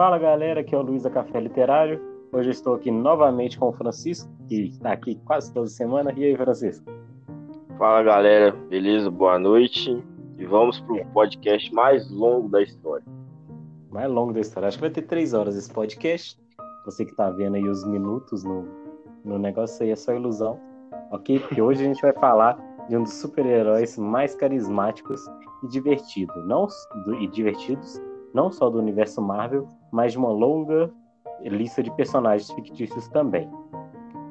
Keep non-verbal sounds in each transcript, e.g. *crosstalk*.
Fala galera, aqui é o Luiz da Café Literário. Hoje eu estou aqui novamente com o Francisco, que está aqui quase toda semana. E aí, Francisco? Fala galera, beleza? Boa noite. E vamos para o podcast mais longo da história. Mais longo da história. Acho que vai ter três horas esse podcast. Você que está vendo aí os minutos no, no negócio aí é só ilusão. Ok? Porque hoje a gente vai falar de um dos super-heróis mais carismáticos e divertido, não e divertidos, não só do universo Marvel, mas de uma longa lista de personagens fictícios também.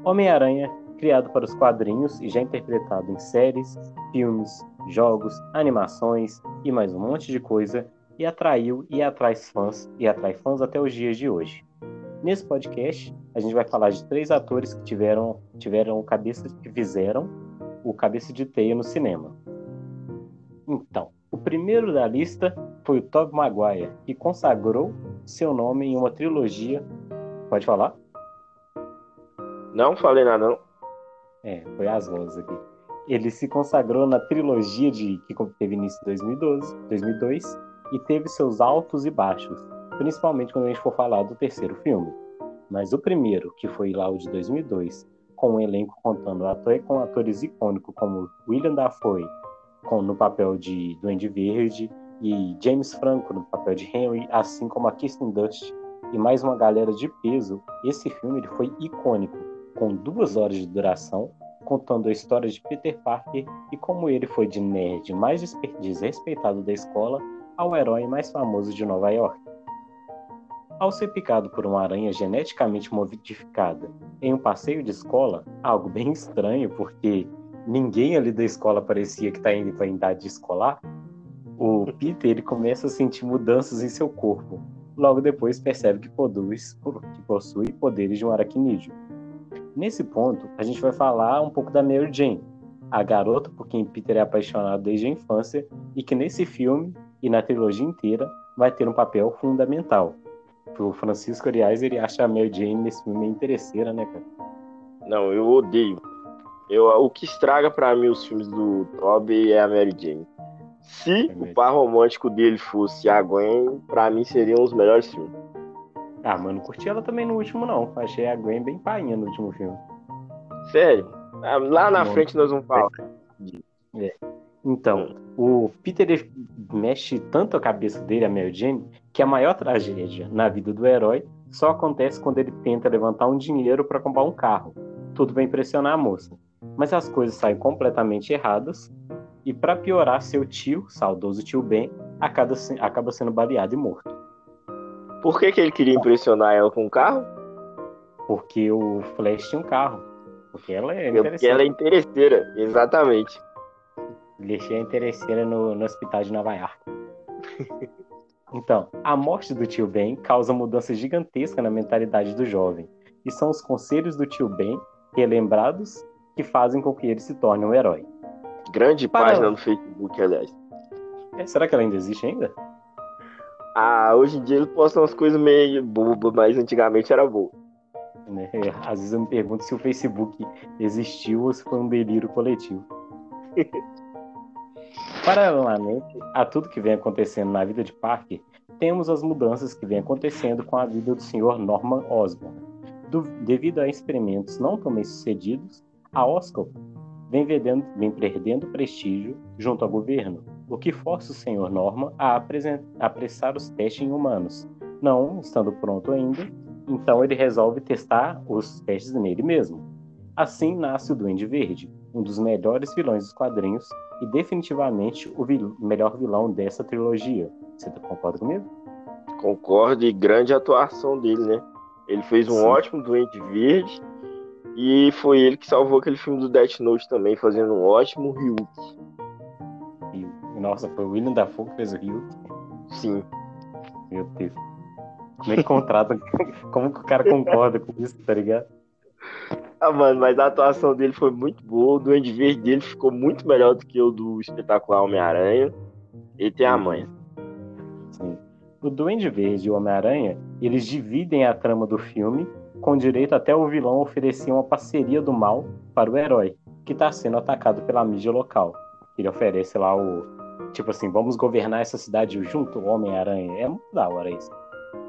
Homem-Aranha, criado para os quadrinhos e já interpretado em séries, filmes, jogos, animações e mais um monte de coisa, e atraiu e atrai fãs e atrai fãs até os dias de hoje. Nesse podcast, a gente vai falar de três atores que tiveram tiveram cabeças que fizeram o cabeça de teia no cinema. Então, o primeiro da lista foi o Tobey Maguire, que consagrou seu nome em uma trilogia. Pode falar? Não falei nada, não. É, foi as vozes aqui. Ele se consagrou na trilogia de que teve início em 2012, 2002 e teve seus altos e baixos, principalmente quando a gente for falar do terceiro filme. Mas o primeiro, que foi lá o de 2002, com um elenco contando ator com atores icônicos como William Dafoe com, no papel de Duende Verde e James Franco no papel de Henry, assim como a Kirsten Dunst e mais uma galera de peso, esse filme ele foi icônico, com duas horas de duração, contando a história de Peter Parker e como ele foi de nerd mais desrespeitado da escola ao herói mais famoso de Nova York. Ao ser picado por uma aranha geneticamente modificada em um passeio de escola, algo bem estranho, porque ninguém ali da escola parecia que está indo para a idade escolar, o Peter ele começa a sentir mudanças em seu corpo. Logo depois percebe que, produz, que possui poderes de um aracnídeo. Nesse ponto, a gente vai falar um pouco da Mary Jane, a garota por quem Peter é apaixonado desde a infância e que nesse filme e na trilogia inteira vai ter um papel fundamental. O Francisco, aliás, ele acha a Mary Jane nesse filme interesseira, né, cara? Não, eu odeio. Eu, o que estraga para mim os filmes do Toby é a Mary Jane. Se é o par romântico dele fosse a Gwen, pra mim seriam os melhores filmes. Ah, mano, curti ela também no último, não. Achei a Gwen bem painha no último filme. Sério? Ah, lá na frente nós vamos falar. É. Então, o Peter mexe tanto a cabeça dele, a Mary Jane, que a maior tragédia na vida do herói só acontece quando ele tenta levantar um dinheiro para comprar um carro. Tudo vai impressionar a moça mas as coisas saem completamente erradas e para piorar, seu tio, saudoso tio Ben, acaba, acaba sendo baleado e morto. Por que, que ele queria impressionar ela com um carro? Porque o Flash tinha um carro. Porque ela é Porque ela é interesseira, exatamente. Ele é interesseira no, no hospital de Nova York. *laughs* então, a morte do tio Ben causa mudanças gigantescas na mentalidade do jovem. E são os conselhos do tio Ben, relembrados que fazem com que ele se torne um herói. Grande Para... página no Facebook, aliás. É, será que ela ainda existe ainda? Ah, hoje em dia ele posta umas coisas meio bobas, mas antigamente era boa. Né? Às vezes eu me pergunto se o Facebook existiu ou se foi um delírio coletivo. *laughs* Paralelamente a tudo que vem acontecendo na vida de Parker, temos as mudanças que vem acontecendo com a vida do Sr. Norman Osborn. Do, devido a experimentos não tão bem sucedidos, a Oscar vem, vedendo, vem perdendo prestígio junto ao governo, o que força o senhor Norma a, a apressar os testes em humanos. Não estando pronto ainda, então ele resolve testar os testes nele mesmo. Assim nasce o Duende Verde, um dos melhores vilões dos quadrinhos e definitivamente o vil melhor vilão dessa trilogia. Você concorda comigo? Concordo e grande atuação dele, né? Ele fez um Sim. ótimo Duende Verde e foi ele que salvou aquele filme do Death Note também, fazendo um ótimo Ryuk. Nossa, foi o William Dafoe que fez o Ryuk? Sim. Meu Deus. Como é que contrata? *laughs* Como que o cara concorda com isso, tá ligado? Ah, mano, mas a atuação dele foi muito boa. O Duende Verde dele ficou muito melhor do que o do espetacular Homem-Aranha. Ele tem a manha. Sim. O Duende Verde e o Homem-Aranha, eles dividem a trama do filme com direito até o vilão oferecer uma parceria do mal para o herói, que está sendo atacado pela mídia local. Ele oferece lá o. Tipo assim, vamos governar essa cidade junto, Homem-Aranha. É muito da hora isso.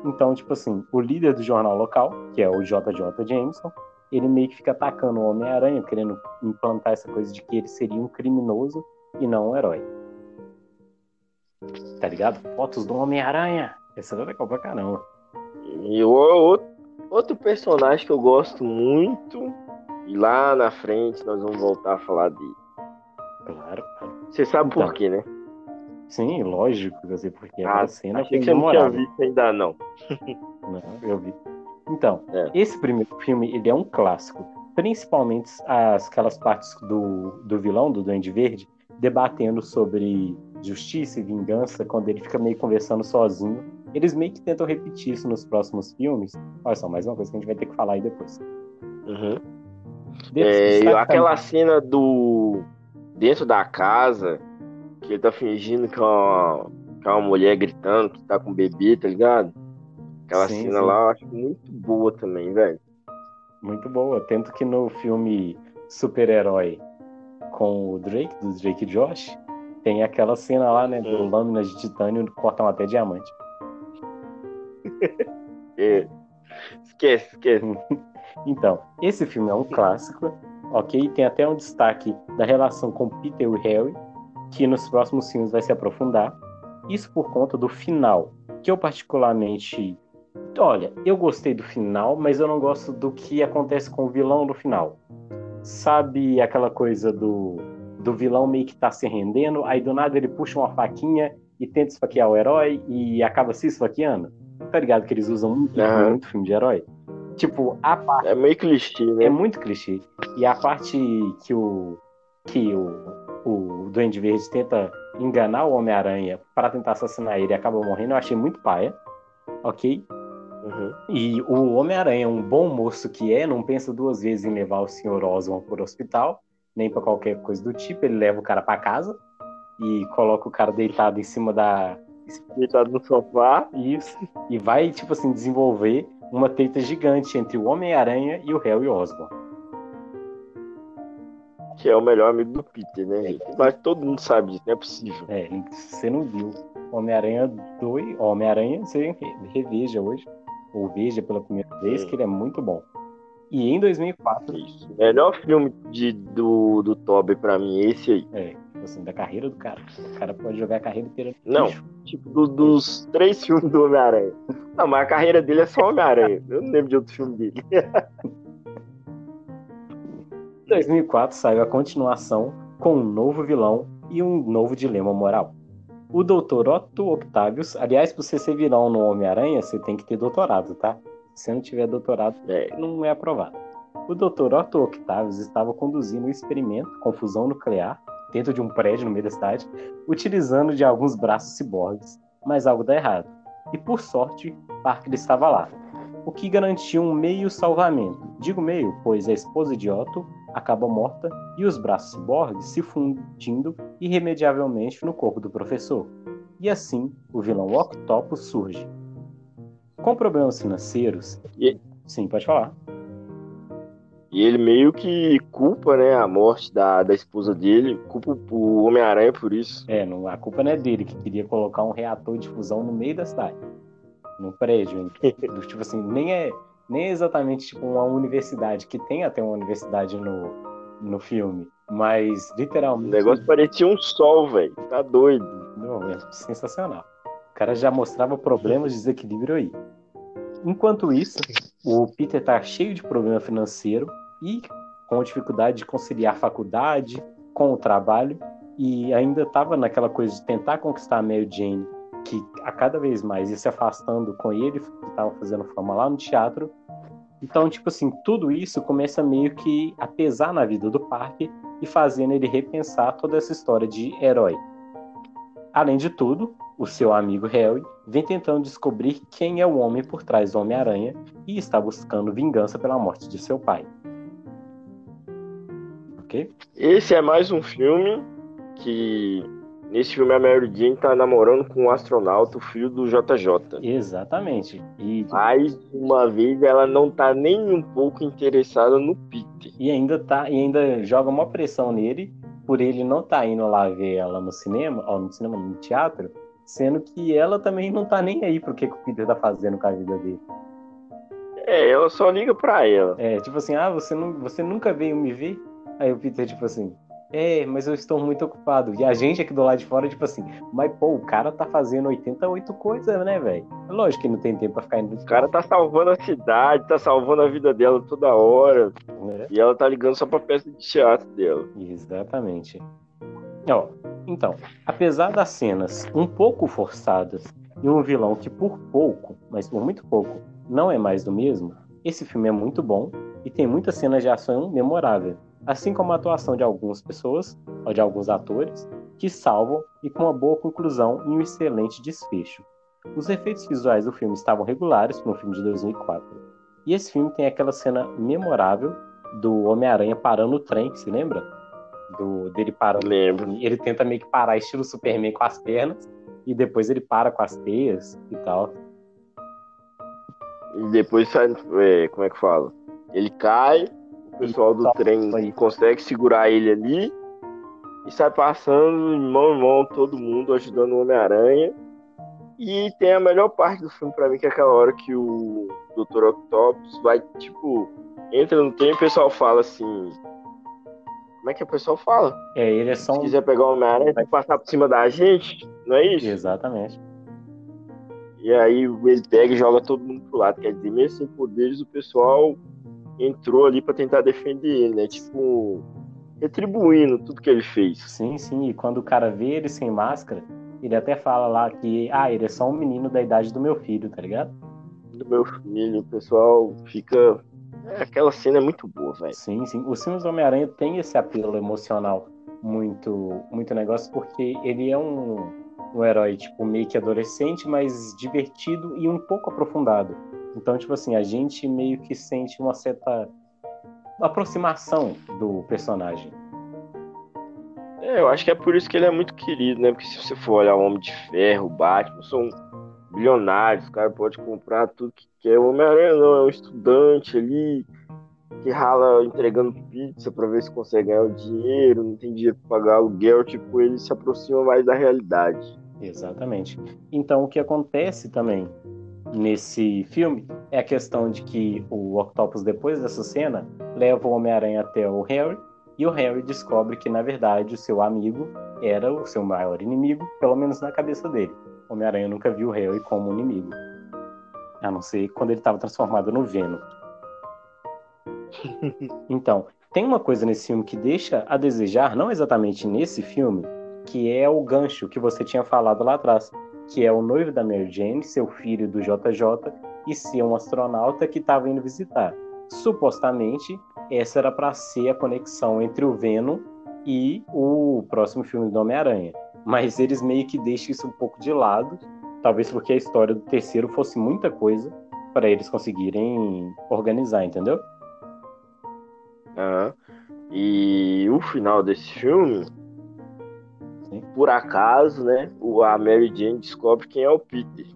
Então, tipo assim, o líder do jornal local, que é o JJ Jameson, ele meio que fica atacando o Homem-Aranha, querendo implantar essa coisa de que ele seria um criminoso e não um herói. Tá ligado? Fotos do Homem-Aranha. Essa é legal pra caramba. E o outro, personagem que eu gosto muito, e lá na frente nós vamos voltar a falar dele. Claro, claro. Você sabe Então. por quê, né? Sim, lógico, eu sei porque Ah, a cena achei que você não tinha visto ainda, não. Não, eu vi. Então, É. esse primeiro filme, ele é um clássico. Principalmente as, aquelas partes do, do vilão, do Duende Verde, debatendo sobre justiça e vingança, quando ele fica meio conversando sozinho. Eles meio que tentam repetir isso nos próximos filmes. Olha só, mais uma coisa que a gente vai ter que falar aí depois. Uhum. É, aquela cena do. dentro da casa, que ele tá fingindo que é uma, que é uma mulher gritando que tá com um bebê, tá ligado? Aquela Sim, cena sim. lá eu acho muito boa também, velho. Muito boa. Tanto que no filme Super-Herói com o Drake, do Drake Josh, tem aquela cena lá, né, do Hum. lâminas de titânio cortam até diamante. É. Esquece, esquece. Então, esse filme é um clássico, ok? Tem até um destaque da relação com Peter e Harry, que nos próximos filmes vai se aprofundar. Isso por conta do final, que eu particularmente. Olha, eu gostei do final, mas eu não gosto do que acontece com o vilão no final. Sabe aquela coisa do, do vilão meio que tá se rendendo, aí do nada ele puxa uma faquinha e tenta esfaquear o herói e acaba se esfaqueando? Tá ligado que eles usam muito, Aham. muito filme de herói? Tipo, a parte É meio clichê, né? é muito clichê. E a parte que o que o, o Duende Verde tenta enganar o Homem-Aranha para tentar assassinar ele e acaba morrendo, eu achei muito paia. Ok? Uhum. E o Homem-Aranha, um bom moço que é, não pensa duas vezes em levar o Sr. Osborn para o hospital, nem para qualquer coisa do tipo. Ele leva o cara para casa e coloca o cara deitado em cima da. Deitado no sofá. Isso. E vai, tipo assim, desenvolver uma treta gigante entre o Homem-Aranha e o Harry Osborn. Que é o melhor amigo do Peter, né, gente? Mas todo mundo sabe disso, não é possível. É, você não viu. Homem-Aranha 2, Homem-Aranha, você reveja hoje, ou veja pela primeira vez, Sim. que ele é muito bom. E em 2004, Isso. Melhor filme de, do, do Tobey pra mim, esse aí. é, tipo assim, da carreira do cara. O cara pode jogar a carreira inteira Não. lixo. Tipo, do- dos três *laughs* filmes do Homem-Aranha. Não, mas a carreira dele é só Homem-Aranha. Eu não lembro de outro filme dele. *laughs* Em 2004 saiu a continuação com um novo vilão e um novo dilema moral. O Dr. Otto Octavius, aliás, pra você ser vilão no Homem-Aranha, você tem que ter doutorado, tá? Se não tiver doutorado, É, não é aprovado. O Dr. Otto Octavius estava conduzindo um experimento com fusão nuclear dentro de um prédio no meio da cidade, utilizando de alguns braços ciborgues, mas algo dá errado. E por sorte, Parker estava lá, o que garantiu um meio salvamento. Digo meio, pois a esposa de Otto acaba morta e os braços ciborgues se fundindo irremediavelmente no corpo do professor. E assim, o vilão Octopus surge. Com problemas financeiros. E- Sim, pode falar. E ele meio que culpa, né, a morte da, da esposa dele, culpa o Homem-Aranha por isso. É, não, a culpa não é dele, que queria colocar um reator de fusão no meio da cidade. No prédio. *laughs* Do, tipo assim, nem é, nem é exatamente tipo uma universidade, que tem até uma universidade no, no filme. Mas, O literalmente. negócio parecia um sol, velho. Tá doido. Não, é sensacional. Cara já mostrava problemas de desequilíbrio aí. Enquanto isso, o Peter tá cheio de problema financeiro e com dificuldade de conciliar faculdade com o trabalho e ainda estava naquela coisa de tentar conquistar a Mary Jane, que a cada vez mais ia se afastando com ele, que estava fazendo fama lá no teatro. Então, tipo assim, tudo isso começa meio que a pesar na vida do Parker e fazendo ele repensar toda essa história de herói. Além de tudo, o seu amigo Harry vem tentando descobrir quem é o homem por trás do Homem-Aranha e está buscando vingança pela morte de seu pai. Ok? Esse é mais um filme que. Nesse filme a Mary Jane tá namorando com um astronauta, o filho do JJ. Exatamente. E, Mais uma vez ela não tá nem um pouco interessada no Peter. e ainda tá, e ainda joga uma pressão nele por ele não estar indo lá ver ela no cinema, ou no cinema, no teatro, Sendo que ela também não tá nem aí pro que, que o Peter tá fazendo com a vida dele. É, ela só liga pra ela. É, tipo assim, ah, você, não, você nunca veio me ver? Aí o Peter, tipo assim, é, mas eu estou muito ocupado. E a gente aqui do lado de fora, tipo assim, mas pô, o cara tá fazendo 88 coisas, né, velho? Lógico que não tem tempo pra ficar indo. O cara tá salvando a cidade, tá salvando a vida dela toda hora. É. E ela tá ligando só pra peça de teatro dela. Exatamente. Ó, então, apesar das cenas um pouco forçadas e um vilão que por pouco, mas por muito pouco, não é mais do mesmo, esse filme é muito bom e tem muitas cenas de ação memoráveis assim como a atuação de algumas pessoas, ou de alguns atores, que salvam e com uma boa conclusão e um excelente desfecho. Os efeitos visuais do filme estavam regulares para um filme de 2004. E esse filme tem aquela cena memorável do Homem-Aranha parando o trem, se lembra? Do, dele parando. Lembro. Ele tenta meio que parar estilo Superman com as pernas e depois ele para com as teias e tal. E depois sai, é, como é que fala? Ele cai, pessoal do trem consegue segurar ele ali e sai passando de mão em mão todo mundo ajudando o Homem-Aranha. E tem a melhor parte do filme para mim, que é aquela hora que o Dr. Octopus vai, tipo, entra no trem e o pessoal fala assim. Como é que o pessoal fala? É, ele é só um... Se quiser pegar o Homem-Aranha, vai passar por cima da gente, não é isso? Exatamente. E aí ele pega e joga todo mundo pro lado. Quer dizer, mesmo sem poderes, o pessoal entrou ali para tentar defender ele, né? Tipo, retribuindo tudo que ele fez. Sim, sim. E quando o cara vê ele sem máscara, ele até fala lá que, ah, ele é só um menino da idade do meu filho, tá ligado? Do meu filho, o pessoal fica. É, aquela cena é muito boa, velho. Sim, sim. Os filmes do Homem-Aranha tem esse apelo emocional muito, muito negócio, porque ele é um, um herói, tipo, meio que adolescente, mas divertido e um pouco aprofundado. Então, tipo assim, a gente meio que sente uma certa aproximação do personagem. É, eu acho que é por isso que ele é muito querido, né? Porque se você for olhar o Homem de Ferro, o Batman, são bilionários, o cara pode comprar tudo que quer. O Homem-Aranha não, é um estudante ali que rala entregando pizza para ver se consegue ganhar o dinheiro, não tem dinheiro para pagar aluguel, tipo, ele se aproxima mais da realidade. Exatamente. Então, o que acontece também nesse filme é a questão de que o Octopus, depois dessa cena, leva o Homem-Aranha até o Harry e o Harry descobre que, na verdade, o seu amigo era o seu maior inimigo, pelo menos na cabeça dele. O Homem-Aranha nunca viu o Harry como inimigo. A não ser quando ele estava transformado no Venom. *laughs* então, tem uma coisa nesse filme que deixa a desejar, não exatamente nesse filme, que é o gancho que você tinha falado lá atrás que é o noivo da Mary Jane, seu filho do JJ, e ser um astronauta que estava indo visitar. Supostamente, essa era para ser a conexão entre o Venom e o próximo filme do Homem-Aranha. Mas eles meio que deixam isso um pouco de lado, talvez porque a história do terceiro fosse muita coisa para eles conseguirem organizar, entendeu? Ah, e o final desse filme por acaso, né, a Mary Jane descobre quem é o Peter.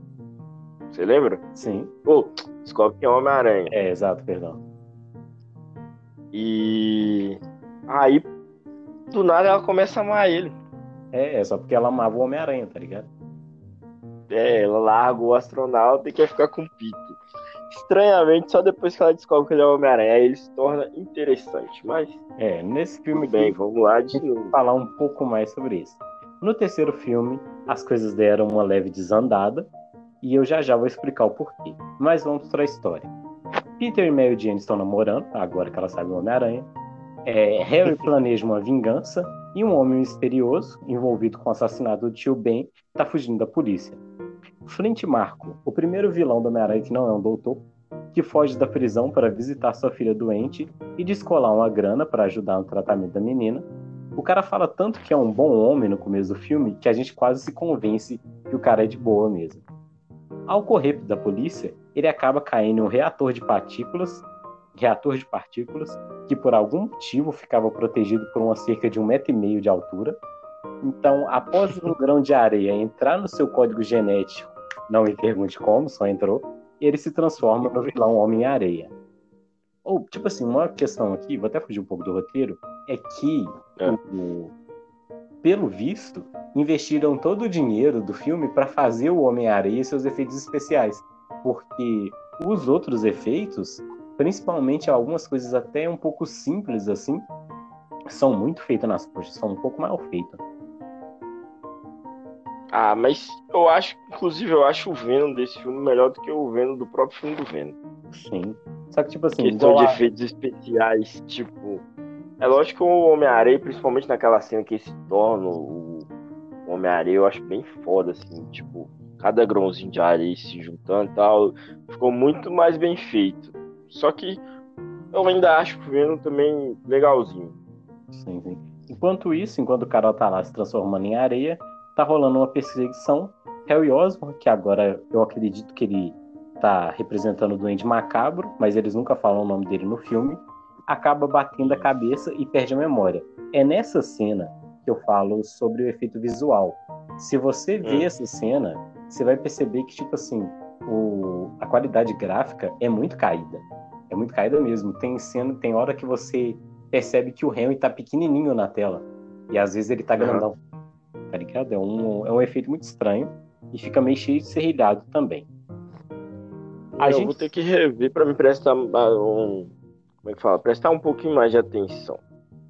Você lembra? Sim. Pô, descobre quem é o Homem-Aranha. É, exato, perdão. E aí, do nada, ela começa a amar ele. É, é só porque ela amava o Homem-Aranha, tá ligado? É, ela larga o astronauta e quer ficar com o Peter. Estranhamente, só depois que ela descobre que ele é o Homem-Aranha, ele se torna interessante. Mas. É, nesse filme. Bem, vamos lá de novo. Falar um pouco mais sobre isso. No terceiro filme, as coisas deram uma leve desandada, e eu já já vou explicar o porquê. Mas vamos para a história. Peter e Mary Jane estão namorando, agora que ela sabe o Homem-Aranha. É, Harry *laughs* planeja uma vingança e um homem misterioso, envolvido com o assassinato do tio Ben, está fugindo da polícia. Flint Marco, o primeiro vilão do Homem-Aranha que não é um doutor, que foge da prisão para visitar sua filha doente e descolar uma grana para ajudar no tratamento da menina, o cara fala tanto que é um bom homem no começo do filme que a gente quase se convence que o cara é de boa mesmo. Ao correr da polícia, ele acaba caindo em um reator de partículas, reator de partículas, que por algum motivo ficava protegido por uma cerca de um metro e meio de altura. Então, após um *laughs* grão de areia entrar no seu código genético, não me pergunte como, só entrou, ele se transforma no vilão Homem-Areia. Ou, tipo assim, uma questão aqui, vou até fugir um pouco do roteiro, é que, é. O, pelo visto, investiram todo o dinheiro do filme para fazer o Homem-Aranha e seus efeitos especiais. Porque os outros efeitos, principalmente algumas coisas até um pouco simples assim, são muito feitas nas coxas, são um pouco mal feitas. Ah, mas eu acho, inclusive, eu acho o Venom desse filme melhor do que o Venom do próprio filme do Venom. Sim. Só que, tipo assim. Questão de a... efeitos especiais, tipo. É lógico que o Homem-Areia, principalmente naquela cena que ele se torna o Homem-Areia, eu acho bem foda, assim, tipo, cada grãozinho de areia se juntando e tal, ficou muito mais bem feito. Só que eu ainda acho o Venom também legalzinho. Sim, sim. Enquanto isso, enquanto o Carol tá lá se transformando em areia, tá rolando uma perseguição. Harry Osborn, que agora eu acredito que ele tá representando o Duende Macabro, mas eles nunca falam o nome dele no filme, acaba batendo a cabeça e perde a memória. É nessa cena que eu falo sobre o efeito visual. Se você vê hum. essa cena, você vai perceber que, tipo assim, o, a qualidade gráfica é muito caída. É muito caída mesmo. Tem cena, tem hora que você percebe que o Henry tá pequenininho na tela. E às vezes ele tá grandão. Uhum. Tá ligado? É um, é um efeito muito estranho. E fica meio cheio de serrilhado também. A eu gente... vou ter que rever para me prestar um. Como é que fala? Prestar um pouquinho mais de atenção.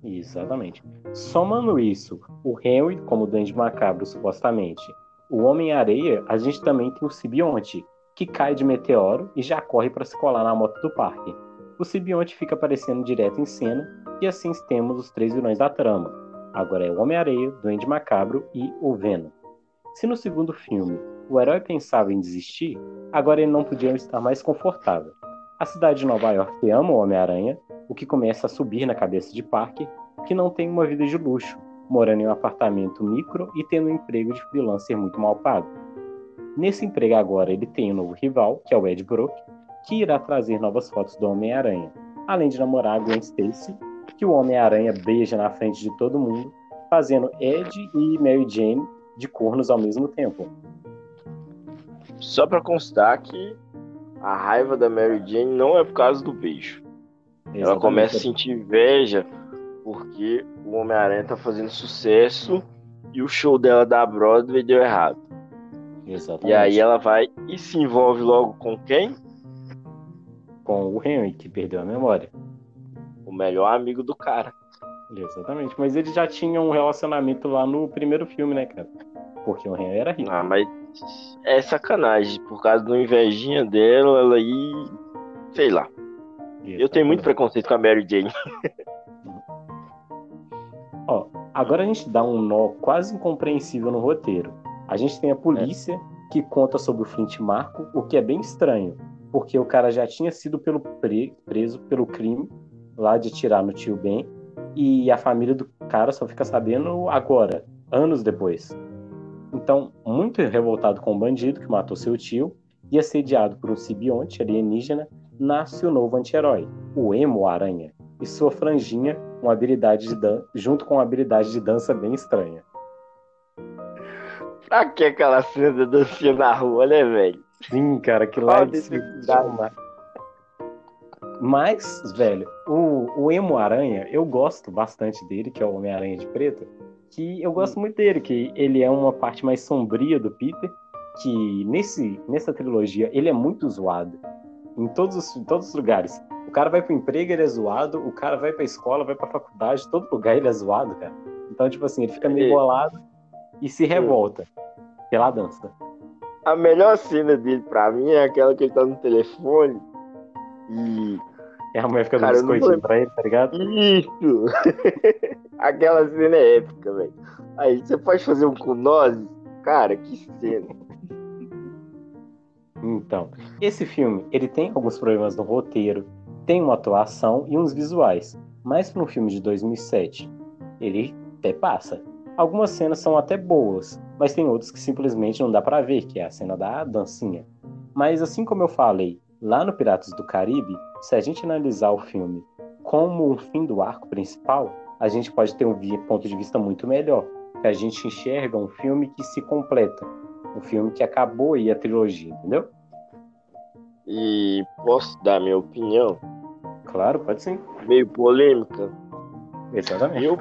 Exatamente. Somando isso, o Henry, como Duende Macabro, supostamente, o Homem-Areia, a gente também tem o Sibionte, que cai de meteoro e já corre para se colar na moto do parque. O Sibionte fica aparecendo direto em cena, e assim temos os três vilões da trama. Agora é o Homem-Areia, Duende Macabro e o Venom. Se no segundo filme o herói pensava em desistir, agora ele não podia estar mais confortável. A cidade de Nova York ama o Homem-Aranha, o que começa a subir na cabeça de Parker, que não tem uma vida de luxo, morando em um apartamento micro e tendo um emprego de freelancer muito mal pago. Nesse emprego agora ele tem um novo rival, que é o Ed Brook, que irá trazer novas fotos do Homem-Aranha, além de namorar a Gwen Stacy, que o Homem-Aranha beija na frente de todo mundo, fazendo Ed e Mary Jane de cornos ao mesmo tempo. Só para constar que a raiva da Mary Jane não é por causa do beijo. Exatamente. Ela começa a sentir inveja porque o Homem-Aranha tá fazendo sucesso e o show dela da Broadway deu errado. Exatamente. E aí ela vai e se envolve logo com quem? Com o Henry, que perdeu a memória. O melhor amigo do cara. Exatamente, mas ele já tinha um relacionamento lá no primeiro filme, né, cara? Porque o Henry era rico. Ah, mas é sacanagem. Por causa da invejinha dela, ela aí. Sei lá. Exatamente. Eu tenho muito preconceito com a Mary Jane. *laughs* Ó, agora a gente dá um nó quase incompreensível no roteiro. A gente tem a polícia é. que conta sobre o Flint Marco, o que é bem estranho, porque o cara já tinha sido pelo pre preso pelo crime lá de atirar no tio Ben, e a família do cara só fica sabendo agora, anos depois. Então, muito revoltado com o bandido que matou seu tio e assediado por um simbionte alienígena, nasce o novo anti-herói, o Emo Aranha, e sua franjinha, uma habilidade de junto com uma habilidade de dança bem estranha. Pra que aquela cena da dancinha na rua, né, velho? Sim, cara, que lá é Mas, velho, o, o Emo Aranha, eu gosto bastante dele, que é o Homem-Aranha de Preto, que eu gosto muito dele, que ele é uma parte mais sombria do Peter, que nesse, nessa trilogia ele é muito zoado. Em todos, os, em todos os lugares. O cara vai pro emprego, ele é zoado, o cara vai pra escola, vai pra faculdade, todo lugar ele é zoado, cara. Então, tipo assim, ele fica meio bolado e se revolta pela dança. A melhor cena dele pra mim é aquela que ele tá no telefone e. É a mulher fica dando biscoitinho pra ele, tá ligado? Isso! *laughs* Aquela cena é épica, velho. Aí, você pode fazer um com nós? Cara, que cena. Então, esse filme, ele tem alguns problemas no roteiro, tem uma atuação e uns visuais, mas para um filme de 2007, ele até passa. Algumas cenas são até boas, mas tem outras que simplesmente não dá para ver, que é a cena da dancinha. Mas assim como eu falei, lá no Piratas do Caribe, se a gente analisar o filme como um fim do arco principal, a gente pode ter um ponto de vista muito melhor, que a gente enxerga um filme que se completa, um filme que acabou aí a trilogia, entendeu? E posso dar minha opinião? Claro, pode sim. Meio polêmica. Exatamente. Eu,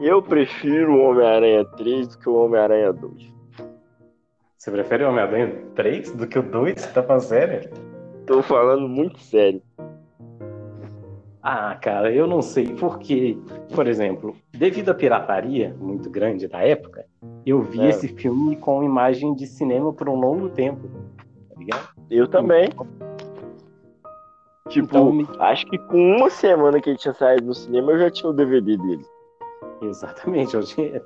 Eu prefiro o Homem-Aranha 3 do que o Homem-Aranha 2. Você prefere o Homem-Aranha 3 do que o 2? Você tá falando sério? Tô falando muito sério. Ah, cara, eu não sei porque, por exemplo, devido à pirataria muito grande da época, eu vi é. esse filme com imagem de cinema por um longo tempo. Tá ligado? Eu também. Tipo, então, me... acho que com uma semana que ele tinha saído no cinema, eu já tinha o DVD dele. *laughs* Exatamente, eu tinha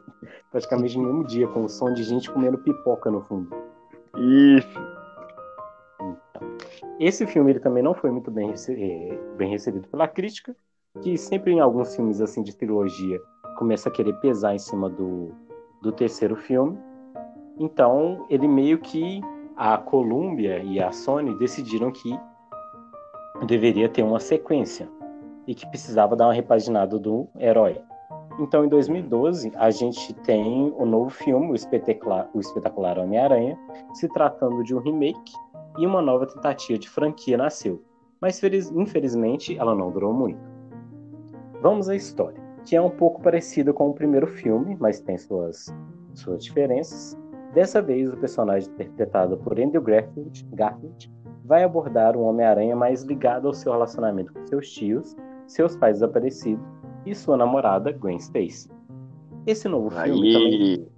praticamente no mesmo dia, com o som de gente comendo pipoca no fundo. Isso. Então, esse filme ele também não foi muito bem, eh, bem recebido pela crítica, que sempre em alguns filmes assim de trilogia começa a querer pesar em cima do, do terceiro filme. Então, ele meio que a Columbia e a Sony decidiram que deveria ter uma sequência e que precisava dar uma repaginada do herói. Então, em 2012, a gente tem o novo filme, o Espetacular, Homem-Aranha, se tratando de um remake e uma nova tentativa de franquia nasceu. Mas, infelizmente, ela não durou muito. Vamos à história, que é um pouco parecida com o primeiro filme, mas tem suas, suas diferenças. Dessa vez, o personagem interpretado por Andrew Garfield, Garfield vai abordar um Homem-Aranha mais ligado ao seu relacionamento com seus tios, seus pais desaparecidos e sua namorada Gwen Stacy. Esse novo filme também...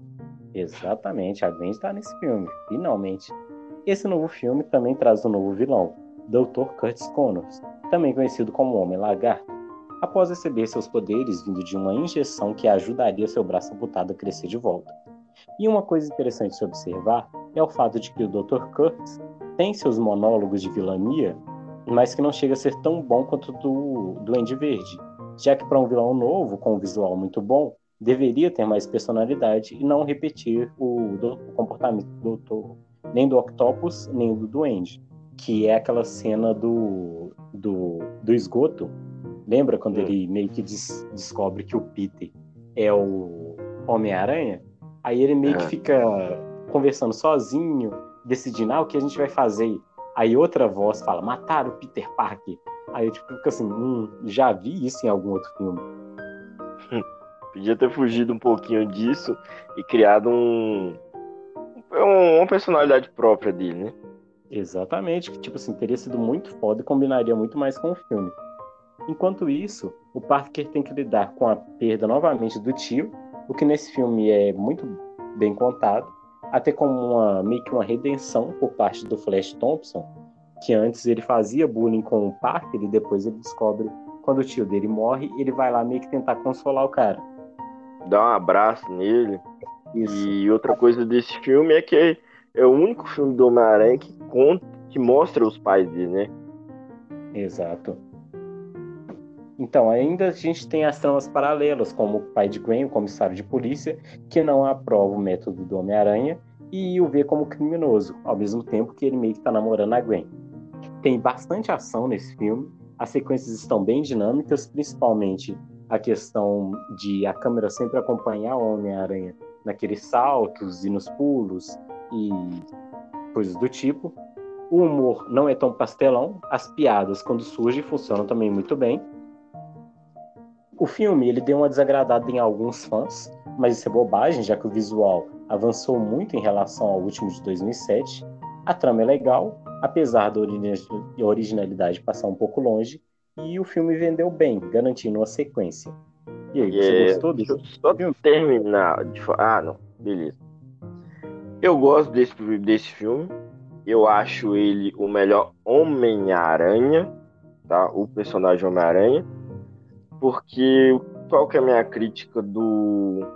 Exatamente, a Gwen está nesse filme, finalmente. Esse novo filme também traz um novo vilão, Dr. Curtis Connors, também conhecido como Homem Lagarto. Após receber seus poderes vindo de uma injeção que ajudaria seu braço amputado a crescer de volta. E uma coisa interessante de se observar é o fato de que o Dr. Curtis tem seus monólogos de vilania, mas que não chega a ser tão bom quanto do, do Andy Verde, já que para um vilão novo, com um visual muito bom, deveria ter mais personalidade e não repetir o, do, o comportamento do, do, nem do Octopus, nem do Duende, que é aquela cena do, do, do esgoto. Lembra quando ele meio que des, descobre que o Peter é o Homem-Aranha? Aí ele meio que é. fica conversando sozinho, decidindo ah, o que a gente vai fazer. Aí outra voz fala, mataram o Peter Parker. Aí eu tipo, fico assim, hum, já vi isso em algum outro filme. Podia ter fugido um pouquinho disso e criado um, um, uma personalidade própria dele, né? Exatamente, que tipo assim, teria sido muito foda e combinaria muito mais com o filme. Enquanto isso, o Parker tem que lidar com a perda novamente do tio, o que nesse filme é muito bem contado, até como uma meio que uma redenção por parte do Flash Thompson, que antes ele fazia bullying com o Parker e depois ele descobre quando o tio dele morre, ele vai lá meio que tentar consolar o cara. Dá um abraço nele. Isso. E outra coisa desse filme é que é o único filme do Homem-Aranha que conta, que mostra os pais dele, né? Exato. Então, ainda a gente tem as tramas paralelas, como o pai de Gwen, o comissário de polícia, que não aprova o método do Homem-Aranha e o vê como criminoso, ao mesmo tempo que ele meio que está namorando a Gwen. Tem bastante ação nesse filme, as sequências estão bem dinâmicas, principalmente a questão de a câmera sempre acompanhar o Homem-Aranha naqueles saltos e nos pulos e coisas do tipo. O humor não é tão pastelão, as piadas, quando surgem, funcionam também muito bem. O filme ele deu uma desagradada em alguns fãs, mas isso é bobagem, já que o visual avançou muito em relação ao último de 2007. A trama é legal, apesar da originalidade passar um pouco longe, e o filme vendeu bem, garantindo uma sequência. E aí, você é, gostou desse só filme? terminar de falar. Ah, não, beleza. Eu gosto desse, desse filme. Eu acho ele o melhor Homem-Aranha, tá? O personagem Homem-Aranha. Porque qual que é a minha crítica do,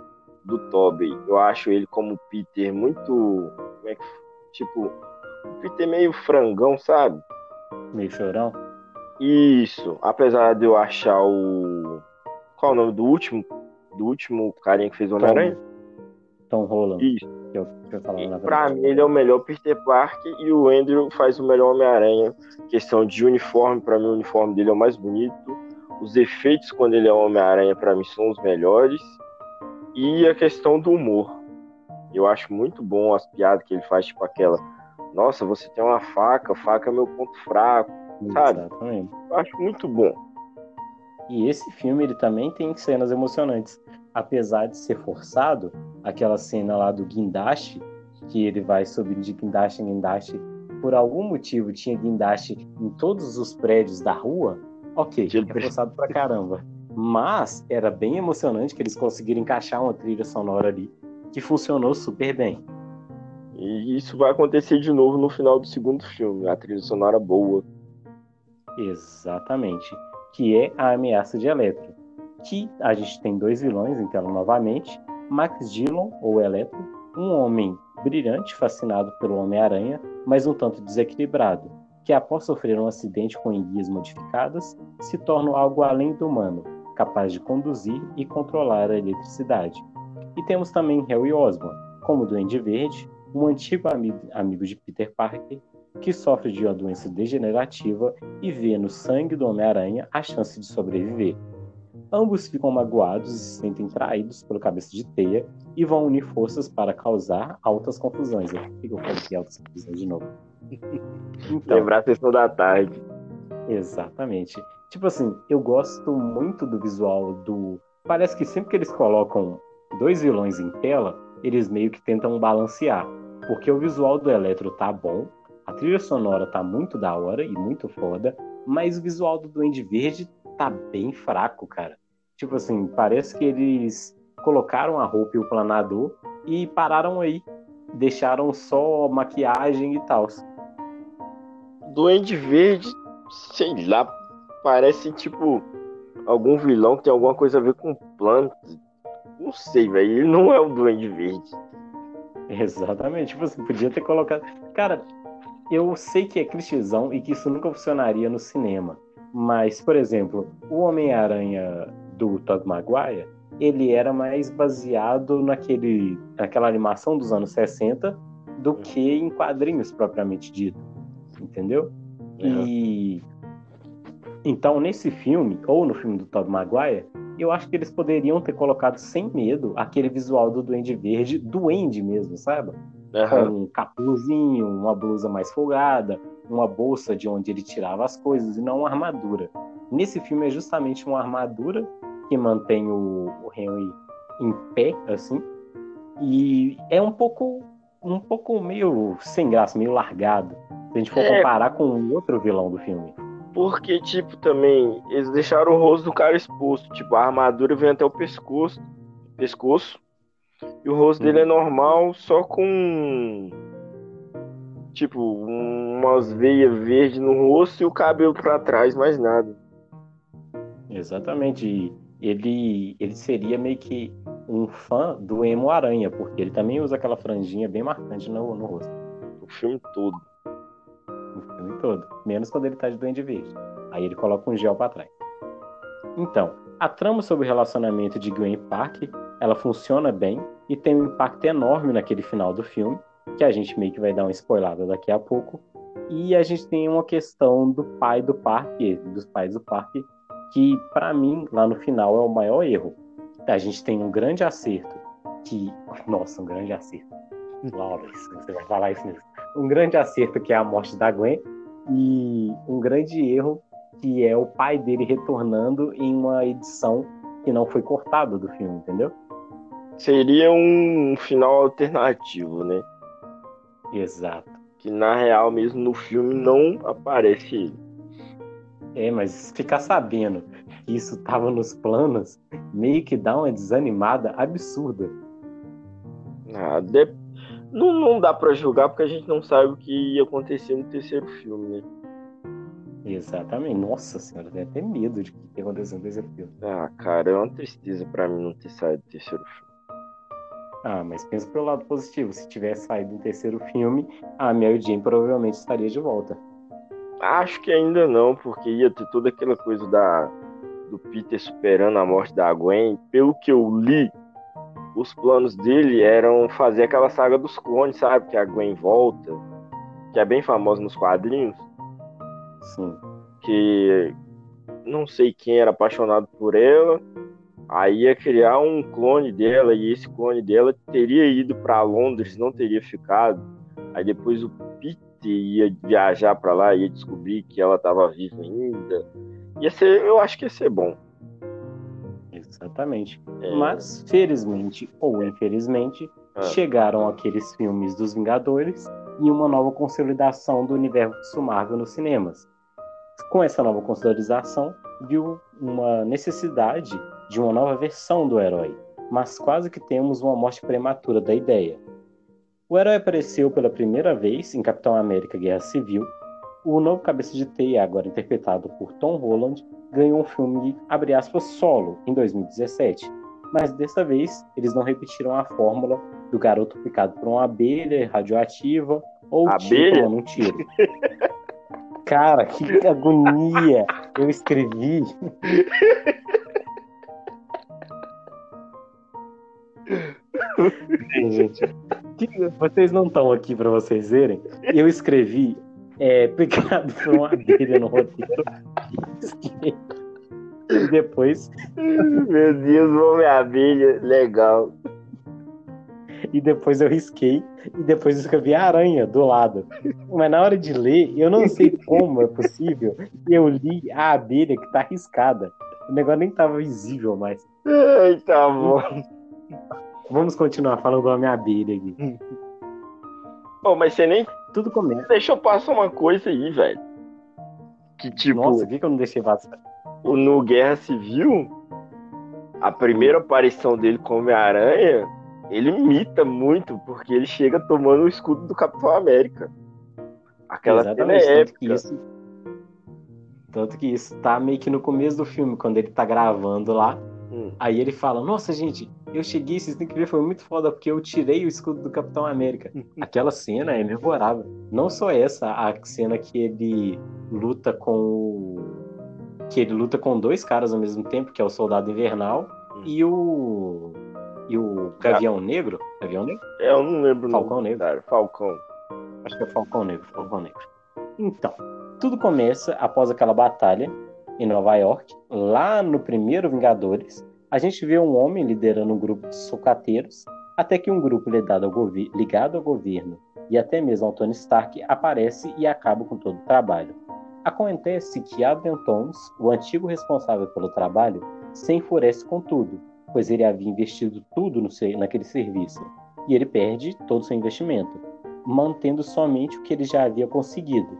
do Tobey? Eu acho ele como Peter muito. Como é que. Tipo, Peter meio frangão, sabe? Meio chorão? Isso. Apesar de eu achar o. Qual é o nome do último? Do último carinha que fez o Homem-Aranha? Tom Holland. Isso. Que eu, que eu pra mim, ele é o melhor Peter Parker e o Andrew faz o melhor Homem-Aranha. Questão de uniforme, pra mim, o uniforme dele é o mais bonito. Os efeitos quando ele é Homem-Aranha, para mim, são os melhores. E a questão do humor. Eu acho muito bom as piadas que ele faz, tipo aquela. Nossa, você tem uma faca, faca é meu ponto fraco, sabe? Exatamente. Eu acho muito bom. E esse filme ele também tem cenas emocionantes, apesar de ser forçado, aquela cena lá do guindaste, que ele vai subindo de guindaste em guindaste, por algum motivo tinha guindaste em todos os prédios da rua, ok, é forçado pra caramba. Mas era bem emocionante que eles conseguiram encaixar uma trilha sonora ali que funcionou super bem. E isso vai acontecer de novo no final do segundo filme, a trilha sonora boa. Exatamente. Que é a ameaça de Eletro. Que a gente tem dois vilões em tela novamente: Max Dillon, ou Eletro, um homem brilhante, fascinado pelo Homem-Aranha, mas um tanto desequilibrado, que após sofrer um acidente com enguias modificadas, se torna algo além do humano, capaz de conduzir e controlar a eletricidade. E temos também Harry Osborn, como Duende Verde, um antigo amigo, amigo de Peter Parker que sofre de uma doença degenerativa e vê no sangue do Homem-Aranha a chance de sobreviver. Ambos ficam magoados e se sentem traídos pelo cabeça de teia e vão unir forças para causar altas confusões. Eu fico falando altas confusões de novo. *laughs* então, Lembrar a sessão da tarde. Exatamente. Tipo assim, eu gosto muito do visual do. Parece que sempre que eles colocam dois vilões em tela, eles meio que tentam balancear. Porque o visual do Eletro tá bom, a trilha sonora tá muito da hora e muito foda, mas o visual do Duende Verde tá bem fraco, cara. Tipo assim, parece que eles colocaram a roupa e o planador e pararam aí. Deixaram só maquiagem e tal. Duende Verde, sei lá, parece tipo algum vilão que tem alguma coisa a ver com plantas. Não sei, velho. Ele não é o Duende Verde. *laughs* Exatamente. Tipo assim, podia ter colocado. Cara, eu sei que é clichêzão e que isso nunca funcionaria no cinema. Mas, por exemplo, o Homem-Aranha do Tobey Maguire, ele era mais baseado naquele, naquela animação dos anos 60 do que em quadrinhos propriamente dito. Entendeu? É. E então, nesse filme, ou no filme do Tobey Maguire, eu acho que eles poderiam ter colocado sem medo aquele visual do Duende Verde, duende mesmo, sabe? Uhum. Com um capuzinho, uma blusa mais folgada, uma bolsa de onde ele tirava as coisas, e não uma armadura. Nesse filme é justamente uma armadura que mantém o, o Henry em pé, assim, e é um pouco um pouco meio sem graça, meio largado. Se a gente for é... comparar com o outro vilão do filme. Porque, tipo, também, eles deixaram o rosto do cara exposto. Tipo, a armadura vem até o pescoço. Pescoço. E o rosto dele é normal, só com. Tipo, umas veias verdes no rosto e o cabelo para trás, mais nada. Exatamente. Ele, ele seria meio que um fã do Emo Aranha, porque ele também usa aquela franjinha bem marcante no, no rosto. O filme todo filme todo, menos quando ele tá de Duende Verde. Aí ele coloca um gel para trás. Então, a trama sobre o relacionamento de Gwen e Park, ela funciona bem e tem um impacto enorme naquele final do filme, que a gente meio que vai dar uma spoilada daqui a pouco. E a gente tem uma questão do pai do parque, dos pais do parque, que para mim lá no final é o maior erro. A gente tem um grande acerto, que nossa, um grande acerto. Lawless, você vai falar isso mesmo. Um grande acerto que é a morte da Gwen e um grande erro que é o pai dele retornando em uma edição que não foi cortada do filme, entendeu? Seria um final alternativo, né? Exato. Que na real mesmo no filme não aparece ele. É, mas ficar sabendo que isso tava nos planos meio que dá uma desanimada absurda. Ah, de não, não dá para julgar porque a gente não sabe o que ia acontecer no terceiro filme, né? Exatamente. Nossa senhora, tem até medo de que aconteceu no terceiro filme. Ah, cara, é uma tristeza para mim não ter saído do terceiro filme. Ah, mas pensa pelo lado positivo. Se tivesse saído do terceiro filme, a Mary Jane provavelmente estaria de volta. Acho que ainda não, porque ia ter toda aquela coisa da do Peter superando a morte da Gwen. Pelo que eu li, os planos dele eram fazer aquela saga dos clones, sabe? Que a Gwen volta, que é bem famosa nos quadrinhos. Sim. Que não sei quem era apaixonado por ela, aí ia criar um clone dela e esse clone dela teria ido para Londres, não teria ficado. Aí depois o Peter ia viajar para lá, ia descobrir que ela estava viva ainda. Ia ser, eu acho que ia ser bom. Exatamente. É... Mas, felizmente ou infelizmente, ah. chegaram aqueles filmes dos Vingadores e uma nova consolidação do universo Marvel nos cinemas. Com essa nova consolidação, viu uma necessidade de uma nova versão do herói, mas quase que temos uma morte prematura da ideia. O herói apareceu pela primeira vez em Capitão América Guerra Civil. O novo cabeça de teia, agora interpretado por Tom Holland, ganhou um filme, abre aspas, solo, em 2017. Mas dessa vez, eles não repetiram a fórmula do garoto picado por uma abelha radioativa ou abelha? um tiro. *laughs* Cara, que agonia! Eu escrevi. gente, vocês não estão aqui para vocês verem. Eu escrevi é, picado *laughs* por uma abelha no roteiro. E depois. Meu Deus, homem abelha, legal. E depois eu risquei e depois eu escrevi aranha do lado. Mas na hora de ler, eu não sei como é possível. Eu li a abelha que tá riscada. O negócio nem tava visível mais. Ai, tá bom. Vamos continuar falando da minha abelha aqui. Pô, mas você nem. Tudo começa. Deixa eu passar uma coisa aí, velho. Que tipo. Nossa, o que, que eu não deixei passar? No Guerra Civil, a primeira aparição dele como Homem-Aranha, ele imita muito, porque ele chega tomando o escudo do Capitão América. Aquela Exatamente, cena é épica. Tanto que, isso, tanto que isso tá meio que no começo do filme, quando ele tá gravando lá. Hum. Aí ele fala: Nossa, gente, eu cheguei, vocês têm que ver, foi muito foda, porque eu tirei o escudo do Capitão América. Aquela cena é memorável. Não só essa, a cena que ele luta com o que ele luta com dois caras ao mesmo tempo, que é o Soldado Invernal hum. e o e o Gavião. Negro. Gavião Negro? É, eu não lembro. Falcão Negro. Cara, Falcão. Acho que é Falcão Negro. Falcão Negro. Então, tudo começa após aquela batalha em Nova York, lá no primeiro Vingadores. A gente vê um homem liderando um grupo de socateiros, até que um grupo ligado ao, ligado ao governo e até mesmo ao Tony Stark aparece e acaba com todo o trabalho. Acontece que Adrian Thomas, o antigo responsável pelo trabalho, se enfurece com tudo, pois ele havia investido tudo no, naquele serviço, e ele perde todo o seu investimento, mantendo somente o que ele já havia conseguido.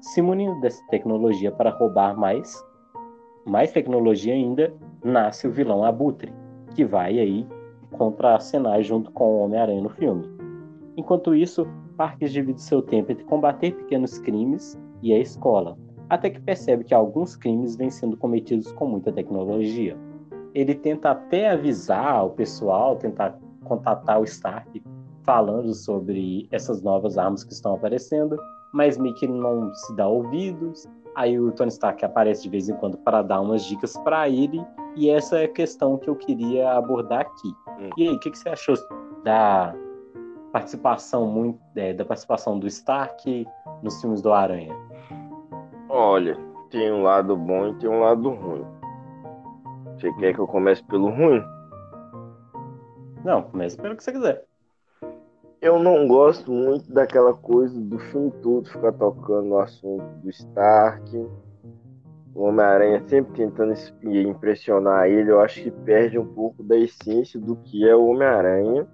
Se munindo dessa tecnologia para roubar mais, mais tecnologia ainda, nasce o vilão Abutre, que vai aí contracenar junto com o Homem-Aranha no filme. Enquanto isso, Parker divide seu tempo entre combater pequenos crimes e a escola, até que percebe que alguns crimes vêm sendo cometidos com muita tecnologia. Ele tenta até avisar o pessoal, tentar contatar o Stark falando sobre essas novas armas que estão aparecendo, mas que não se dá ouvidos. Aí o Tony Stark aparece de vez em quando para dar umas dicas para ele, e essa é a questão que eu queria abordar aqui. Hum. E aí, o que, que, você achou da participação muito é, da participação do Stark nos filmes do Aranha? Olha, tem um lado bom e tem um lado ruim. Você quer que eu comece pelo ruim? Não, comece pelo que você quiser. Eu não gosto muito daquela coisa do filme todo ficar tocando no assunto do Stark. O Homem-Aranha sempre tentando impressionar ele, eu acho que perde um pouco da essência do que é o Homem-Aranha.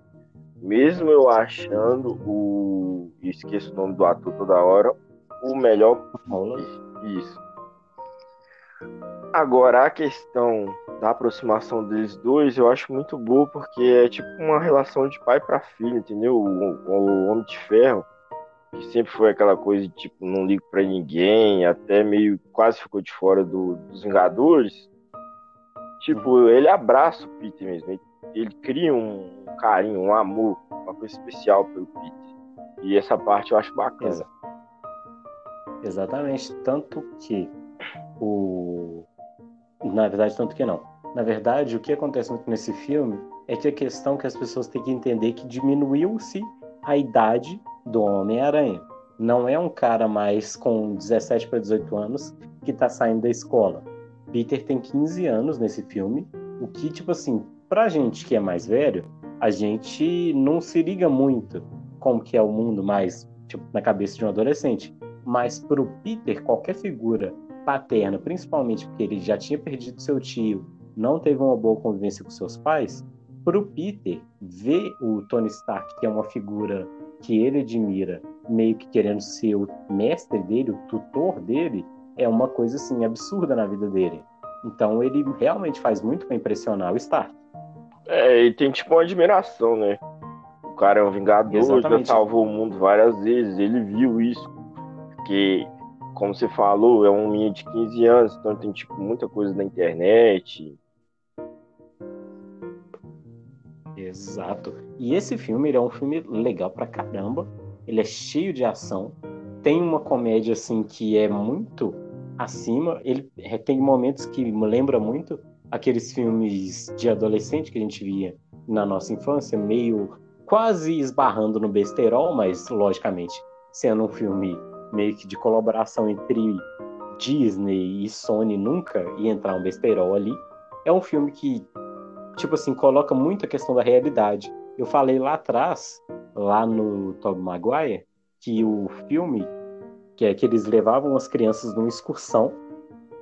Mesmo eu achando o. Esqueço o nome do ator toda hora. O melhor. Isso. Agora, a questão da aproximação deles dois, eu acho muito boa, porque é tipo uma relação de pai para filho, entendeu? O, o, Homem de Ferro, que sempre foi aquela coisa de tipo, não ligo para ninguém, até meio quase ficou de fora do, dos Vingadores. Tipo, uhum. ele abraça o Peter mesmo, ele, ele cria um carinho, um amor, uma coisa especial pelo Peter. E essa parte eu acho bacana. Exatamente, tanto que o na verdade tanto que não. Na verdade, o que acontece muito nesse filme é que a questão que as pessoas têm que entender que diminuiu-se a idade do Homem-Aranha. Não é um cara mais com 17 para 18 anos que está saindo da escola. Peter tem 15 anos nesse filme, o que, tipo assim, pra gente que é mais velho, a gente não se liga muito como que é o mundo mais, tipo, na cabeça de um adolescente. Mas pro Peter, qualquer figura paterna, principalmente porque ele já tinha perdido seu tio, não teve uma boa convivência com seus pais, para o Peter ver o Tony Stark, que é uma figura que ele admira, meio que querendo ser o mestre dele, o tutor dele, é uma coisa assim absurda na vida dele. Então ele realmente faz muito para impressionar o Stark. É, e tem tipo uma admiração, né? O cara é um vingador, Exatamente. já salvou o mundo várias vezes, ele viu isso. Porque, como você falou, é um menino de 15 anos, então tem tipo muita coisa na internet. Exato. E esse filme ele é um filme legal pra caramba. Ele é cheio de ação. Tem uma comédia assim que é muito acima. Ele tem momentos que me lembra muito aqueles filmes de adolescente que a gente via na nossa infância, meio quase esbarrando no besterol, mas logicamente sendo um filme meio que de colaboração entre Disney e Sony nunca ia entrar um besterol ali. É um filme que, tipo assim, coloca muito a questão da realidade. Eu falei lá atrás, lá no Tobey Maguire, que o filme, que é que eles levavam as crianças numa excursão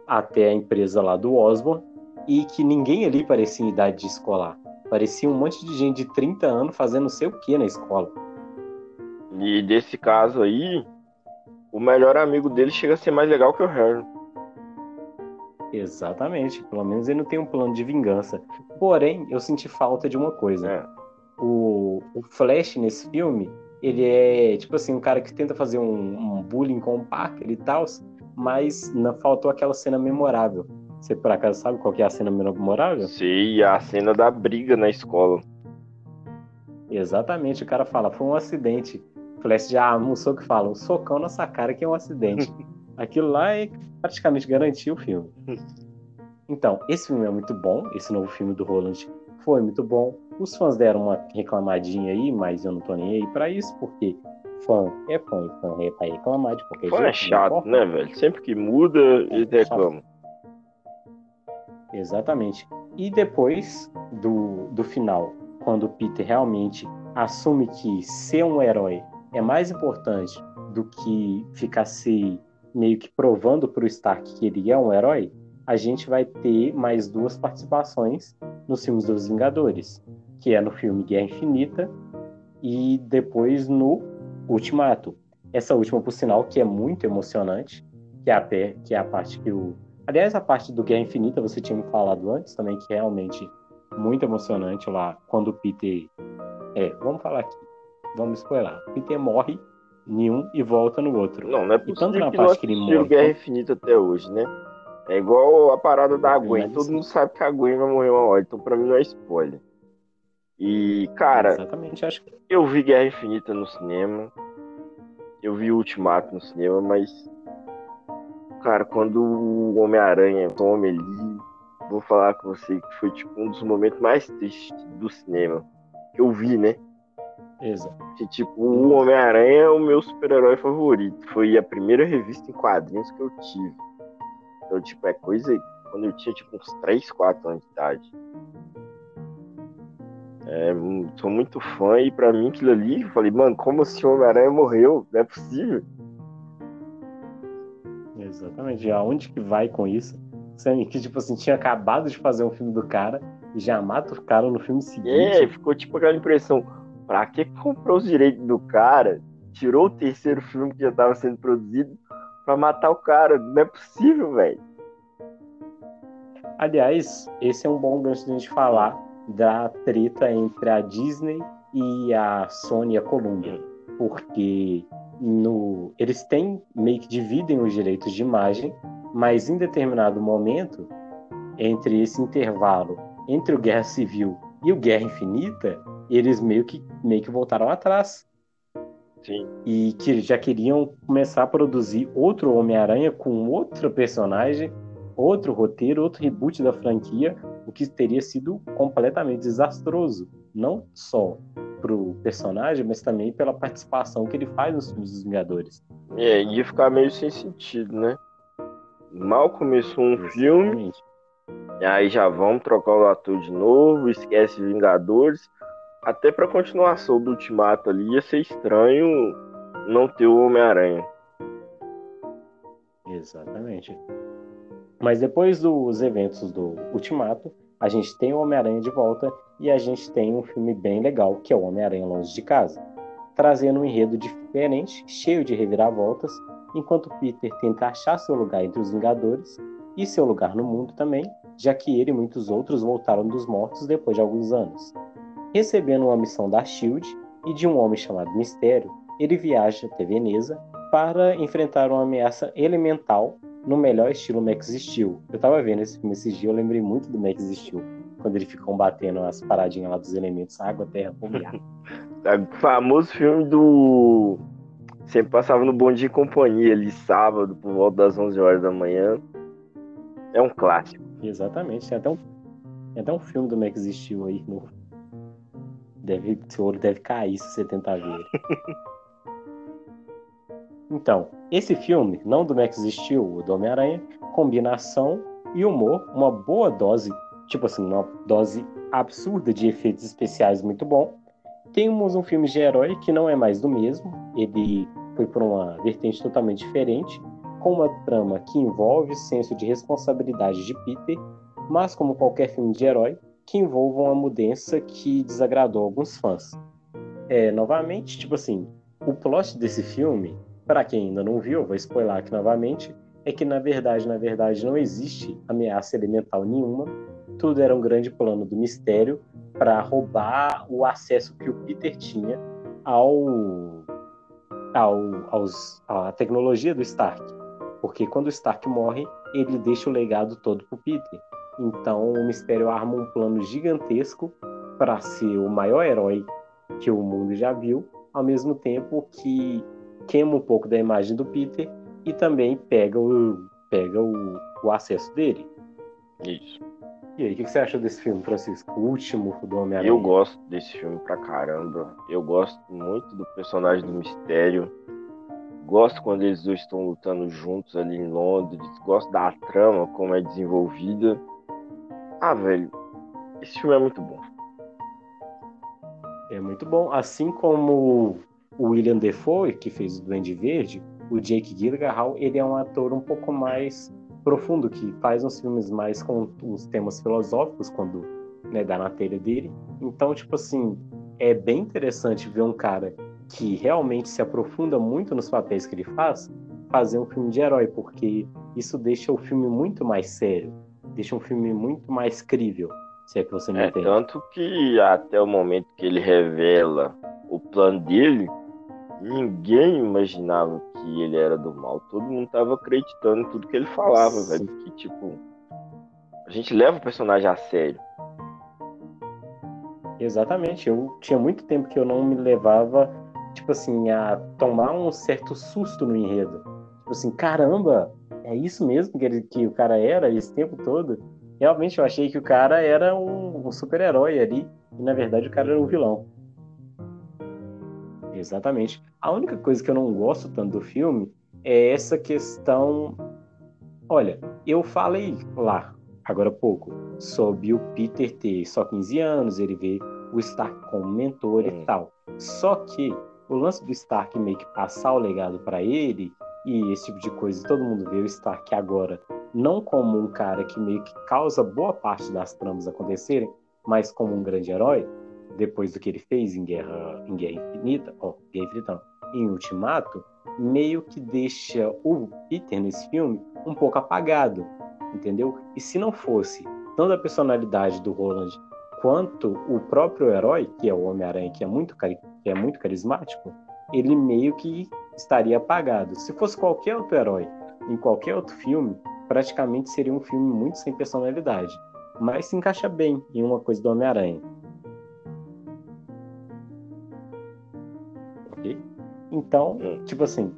até a empresa lá do Osborne e que ninguém ali parecia em idade de escolar. Parecia um monte de gente de 30 anos fazendo não sei o que na escola. E desse caso aí, o melhor amigo dele chega a ser mais legal que o Harry. Exatamente. Pelo menos ele não tem um plano de vingança. Porém, eu senti falta de uma coisa. É. O, o Flash nesse filme, ele é tipo assim, um cara que tenta fazer um, um bullying com o Parker e tal, mas não faltou aquela cena memorável você por acaso sabe qual é a cena memorável? Sim, a cena da briga na escola. Exatamente, o cara fala, foi um acidente. Flash já almoçou que fala, um socão nessa cara que é um acidente. *laughs* Aquilo lá é praticamente garantiu o filme. *laughs* Então, esse filme é muito bom, esse novo filme do Roland foi muito bom. Os fãs deram uma reclamadinha aí, mas eu não tô nem aí pra isso, porque fã é fã e fã é pra reclamar de qualquer fã jeito. Fã é chato, né, velho? Sempre que muda, é, eles reclamam. Exatamente. E depois do, do final, quando o Peter realmente assume que ser um herói é mais importante do que ficar se meio que provando para o Stark que ele é um herói, a gente vai ter mais duas participações nos filmes dos Vingadores, que é no filme Guerra Infinita e depois no Ultimato. Essa última, por sinal, que é muito emocionante, que é a, que é a parte que o Aliás, a parte do Guerra Infinita você tinha me falado antes também, que é realmente muito emocionante lá, quando o Peter. É, vamos falar aqui. Vamos spoiler. Peter morre em um e volta no outro. Não, não é possível e tanto na que parte que ele morre. Guerra Infinita até hoje, né? É igual a parada da Gwen. Todo mundo sabe que a Gwen vai morrer uma hora, então pra mim não é spoiler. E, cara, Exatamente, acho que... eu vi Guerra Infinita no cinema. Eu vi Ultimato no cinema, mas Cara, quando o Homem-Aranha tome ali, vou falar com você que foi tipo um dos momentos mais tristes do cinema. Que eu vi, né? Exato. Que tipo, o Homem-Aranha é o meu super-herói favorito. Foi a primeira revista em quadrinhos que eu tive. Então, tipo, é coisa quando eu tinha tipo uns 3, 4 anos de idade. É, sou muito fã e pra mim aquilo ali, eu falei, mano, como assim o Homem-Aranha morreu? Não é possível. Exatamente. Aonde que vai com isso? Sendo que, tipo assim, tinha acabado de fazer um filme do cara e já mata o cara no filme seguinte. É, ficou tipo aquela impressão. Pra que comprou os direitos do cara? Tirou o terceiro filme que já tava sendo produzido pra matar o cara. Não é possível, velho. Aliás, esse é um bom gancho de a gente falar da treta entre a Disney e a Sony e a Columbia. Porque no, eles têm meio que dividem os direitos de imagem, mas em determinado momento, entre esse intervalo entre o Guerra Civil e o Guerra Infinita, eles meio que, meio que voltaram atrás. Sim. E que já queriam começar a produzir outro Homem-Aranha com outro personagem, outro roteiro, outro reboot da franquia, o que teria sido completamente desastroso. Não só pro personagem, mas também pela participação que ele faz nos filmes dos Vingadores. É, ia ficar meio sem sentido, né? Mal começou um Exatamente. filme, aí já vamos trocar o ator de novo, esquece Vingadores. Até pra continuação do Ultimato ali, ia ser estranho não ter o Homem-Aranha. Exatamente. Mas depois dos eventos do Ultimato, a gente tem o Homem-Aranha de volta e a gente tem um filme bem legal, que é o Homem-Aranha Longe de Casa, trazendo um enredo diferente, cheio de reviravoltas, enquanto Peter tenta achar seu lugar entre os Vingadores e seu lugar no mundo também, já que ele e muitos outros voltaram dos mortos depois de alguns anos. Recebendo uma missão da Shield e de um homem chamado Mistério, ele viaja até Veneza para enfrentar uma ameaça elemental no melhor estilo Max Steel. Eu tava vendo esse filme esses dias, eu lembrei muito do Max Steel, quando ele fica combatendo as paradinhas lá dos elementos água, terra, fogo e. É famoso filme do. Sempre passava no Bom Dia e Companhia ali, sábado, por volta das 11 horas da manhã. É um clássico. Exatamente. Tem até um, tem até um filme do Max Steel aí. No... Deve, seu olho deve cair se você tentar ver. *laughs* então, esse filme, não do Max Steel, o do Homem-Aranha, combinação e humor, uma boa dose, tipo assim, uma dose absurda de efeitos especiais muito bom. Temos um filme de herói que não é mais do mesmo, ele foi por uma vertente totalmente diferente, com uma trama que envolve o senso de responsabilidade de Peter, mas como qualquer filme de herói, que envolva uma mudança que desagradou alguns fãs. É, novamente, tipo assim, o plot desse filme, para quem ainda não viu, vou spoiler aqui novamente, é que na verdade, na verdade, não existe ameaça elemental nenhuma. Tudo era um grande plano do mistério para roubar o acesso que o Peter tinha ao, ao aos, à tecnologia do Stark. Porque quando o Stark morre, ele deixa o legado todo pro Peter. Então o Mistério arma um plano gigantesco para ser o maior herói que o mundo já viu, ao mesmo tempo que queima um pouco da imagem do Peter e também pega o, pega o, o acesso dele. Isso. E aí, o que você acha desse filme, Francisco? O último do Homem-Aranha? Eu gosto desse filme pra caramba. Eu gosto muito do personagem do Mistério. Gosto quando eles dois estão lutando juntos ali em Londres. Gosto da trama, como é desenvolvida. Ah, velho, esse filme é muito bom. É muito bom. Assim como o William Defoe, que fez o Duende Verde, o Jake Gyllenhaal, ele é um ator um pouco mais profundo, que faz uns filmes mais com uns temas filosóficos quando né, dá na telha dele. Então, tipo assim, é bem interessante ver um cara que realmente se aprofunda muito nos papéis que ele faz, fazer um filme de herói, porque isso deixa o filme muito mais sério, deixa um filme muito mais crível, se é que você me é, entende. Tanto que até o momento que ele revela o plano dele, ninguém imaginava que ele era do mal. Todo mundo tava acreditando em tudo que ele falava, Sim. velho. Que tipo, a gente leva o personagem a sério. Exatamente. Eu tinha muito tempo que eu não me levava tipo assim, a tomar um certo susto no enredo. Tipo assim, caramba, é isso mesmo que, ele, que o cara era esse tempo todo? Realmente eu achei que o cara era um, um super-herói ali, e na verdade o cara era um vilão. Exatamente. A única coisa que eu não gosto tanto do filme é essa questão. Olha, eu falei lá, agora há pouco, sobre o Peter ter só 15 anos, ele vê o Stark como mentor e hum. tal. Só que o lance do Stark meio que passar o legado para ele e esse tipo de coisa, todo mundo vê o Stark agora não como um cara que meio que causa boa parte das tramas acontecerem, mas como um grande herói, depois do que ele fez em Guerra, em Guerra Infinita, ó, Guerra Infinita não, em Ultimato, meio que deixa o Peter nesse filme um pouco apagado, entendeu? E se não fosse tanto a personalidade do Roland quanto o próprio herói, que é o Homem-Aranha, que é muito que é muito carismático, ele meio que estaria apagado. Se fosse qualquer outro herói, em qualquer outro filme, praticamente seria um filme muito sem personalidade. Mas se encaixa bem em uma coisa do Homem-Aranha. Ok? Então, hum. tipo assim,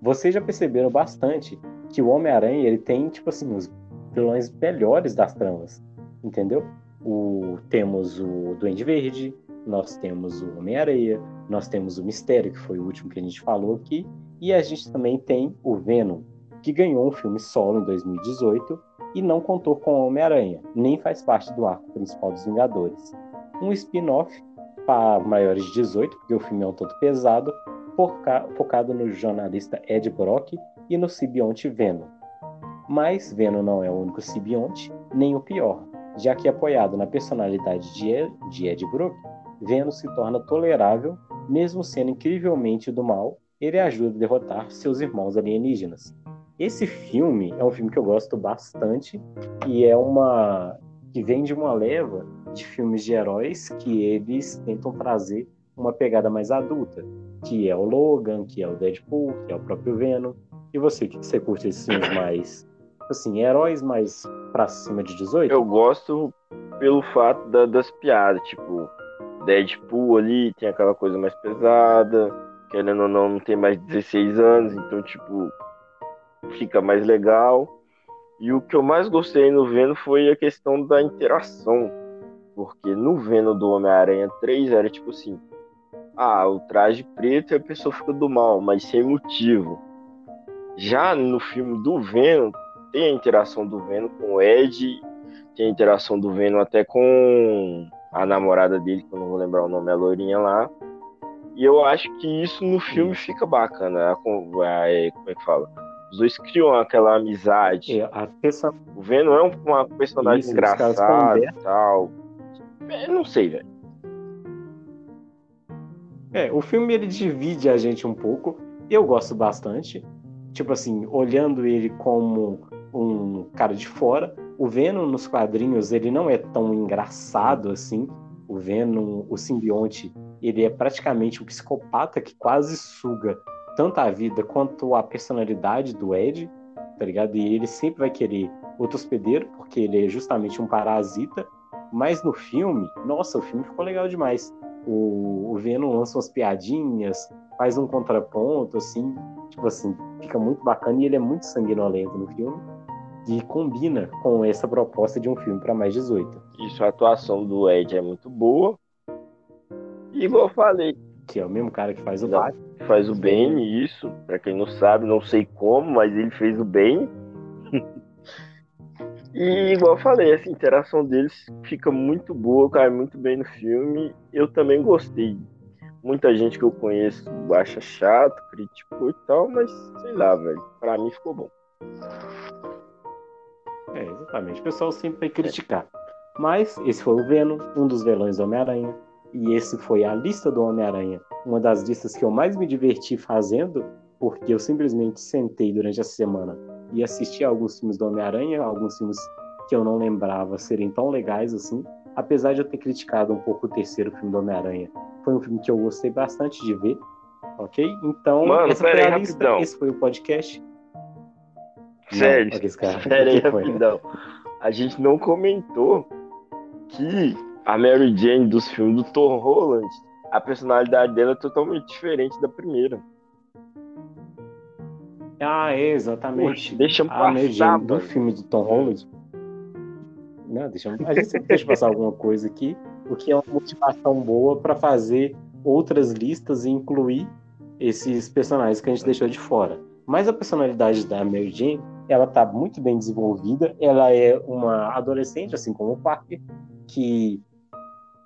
vocês já perceberam bastante que o Homem-Aranha ele tem, tipo assim, os vilões melhores das tramas. Entendeu? O, temos o Duende Verde, nós temos o Homem-Areia, nós temos o Mistério, que foi o último que a gente falou aqui, e a gente também tem o Venom, que ganhou um filme solo em 2018 e não contou com o Homem-Aranha, nem faz parte do arco principal dos Vingadores. Um spin-off para maiores de 18, porque o filme é um tanto pesado, focado no jornalista Ed Brock e no simbionte Venom. Mas Venom não é o único simbionte, nem o pior, já que apoiado na personalidade de Ed, de Ed Brook, Venom se torna tolerável, mesmo sendo incrivelmente do mal, ele ajuda a derrotar seus irmãos alienígenas. Esse filme é um filme que eu gosto bastante e é uma que vem de uma leva de filmes de heróis que eles tentam trazer uma pegada mais adulta, que é o Logan, que é o Deadpool, que é o próprio Venom. E você, o que você curte esses filmes mais, assim, heróis mais pra cima de 18? Eu gosto pelo fato da, das piadas, tipo, Deadpool ali tem aquela coisa mais pesada, querendo ou não, não tem mais 16 anos, então, tipo, fica mais legal. E o que eu mais gostei no Venom foi a questão da interação. Porque no Venom do Homem-Aranha 3 era tipo assim: ah, o traje preto e a pessoa fica do mal, mas sem motivo. Já no filme do Venom, tem a interação do Venom com o Ed, tem a interação do Venom até com a namorada dele, que eu não vou lembrar o nome, a loirinha lá. E eu acho que isso no filme fica bacana. como é que fala? Os dois criam aquela amizade. É, pessoa... O Venom é uma personagem isso, engraçada e tal. Eu não sei, velho. É, o filme ele divide a gente um pouco. Eu gosto bastante. Tipo assim, olhando ele como um cara de fora. O Venom nos quadrinhos ele não é tão engraçado assim. O Venom, o simbionte, ele é praticamente um psicopata que quase suga tanto a vida quanto a personalidade do Ed, tá ligado? E ele sempre vai querer outro hospedeiro, porque ele é justamente um parasita. Mas no filme, nossa, o filme ficou legal demais o, o Venom lança umas piadinhas, faz um contraponto, assim, tipo assim, fica muito bacana e ele é muito sanguinolento no filme e combina com essa proposta de um filme para mais 18. Isso, a atuação do Ed é muito boa. E igual eu falei. Que é o mesmo cara que faz o Batman. Faz o Bane, isso. Pra quem não sabe, não sei como, mas ele fez o Bane. *laughs* E igual eu falei, essa interação deles fica muito boa, cai muito bem no filme. Eu também gostei. Muita gente que eu conheço acha chato, criticou e tal, mas sei lá, velho. Pra mim ficou bom. É, exatamente. O pessoal sempre vai criticar. Mas esse foi o Venom, um dos vilões do Homem-Aranha. E esse foi a lista do Homem-Aranha. Uma das listas que eu mais me diverti fazendo, porque eu simplesmente sentei durante a semana e assisti alguns filmes do Homem-Aranha, alguns filmes que eu não lembrava serem tão legais assim, apesar de eu ter criticado um pouco o terceiro filme do Homem-Aranha. Foi um filme que eu gostei bastante de ver, ok? Então, Mano, essa foi a lista, rapidão. esse foi o podcast. Sério, não, sério aí, rapidão. A gente não comentou que a Mary Jane dos filmes do Tom Holland, a personalidade dela é totalmente diferente da primeira. Ah, é, exatamente. deixa eu a Mary passar, Jane do filme do Tom Holland. Não, deixa eu... A gente sempre deixa passar alguma coisa aqui, o que é uma motivação boa para fazer outras listas e incluir esses personagens que a gente deixou de fora. Mas a personalidade da Mary Jane, ela tá muito bem desenvolvida. Ela é uma adolescente, assim como o Parker, que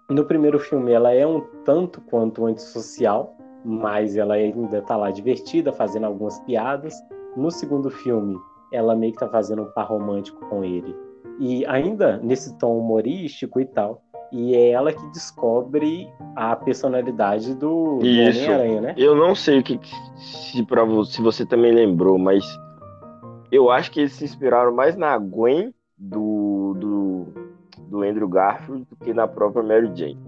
no primeiro filme ela é um tanto quanto antissocial, mas ela ainda tá lá divertida, fazendo algumas piadas. No segundo filme, ela meio que tá fazendo um par romântico com ele. E ainda nesse tom humorístico e tal. E é ela que descobre a personalidade do, do. Homem-Aranha, né? Eu não sei o que se você, se você também lembrou, mas eu acho que eles se inspiraram mais na Gwen do, do, do Andrew Garfield do que na própria Mary Jane.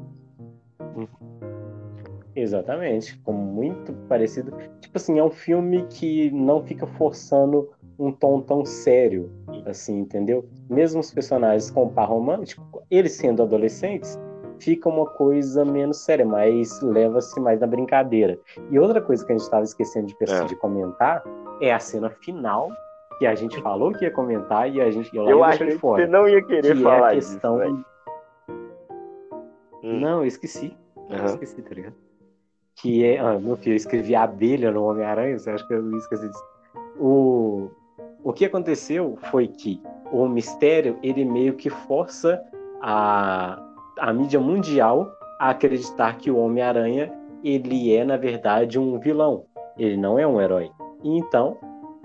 Exatamente, ficou muito parecido. Tipo assim, é um filme que não fica forçando um tom tão sério, assim, entendeu? Mesmo os personagens com par romântico, eles sendo adolescentes, fica uma coisa menos séria, mas leva-se mais na brincadeira. E outra coisa que a gente estava esquecendo de, É. de comentar é a cena final, que a gente falou que ia comentar e a gente Eu deixou acho que você não ia querer que falar é a questão. disso. velho. Hum. Não, eu esqueci. Eu Aham. esqueci, tá ligado? Que é. Ah, meu filho, eu escrevi abelha no Homem-Aranha, você acha que eu esqueci disso? O, o que aconteceu foi que o mistério, ele meio que força a, a mídia mundial a acreditar que o Homem-Aranha, ele é, na verdade, um vilão. Ele não é um herói. Então,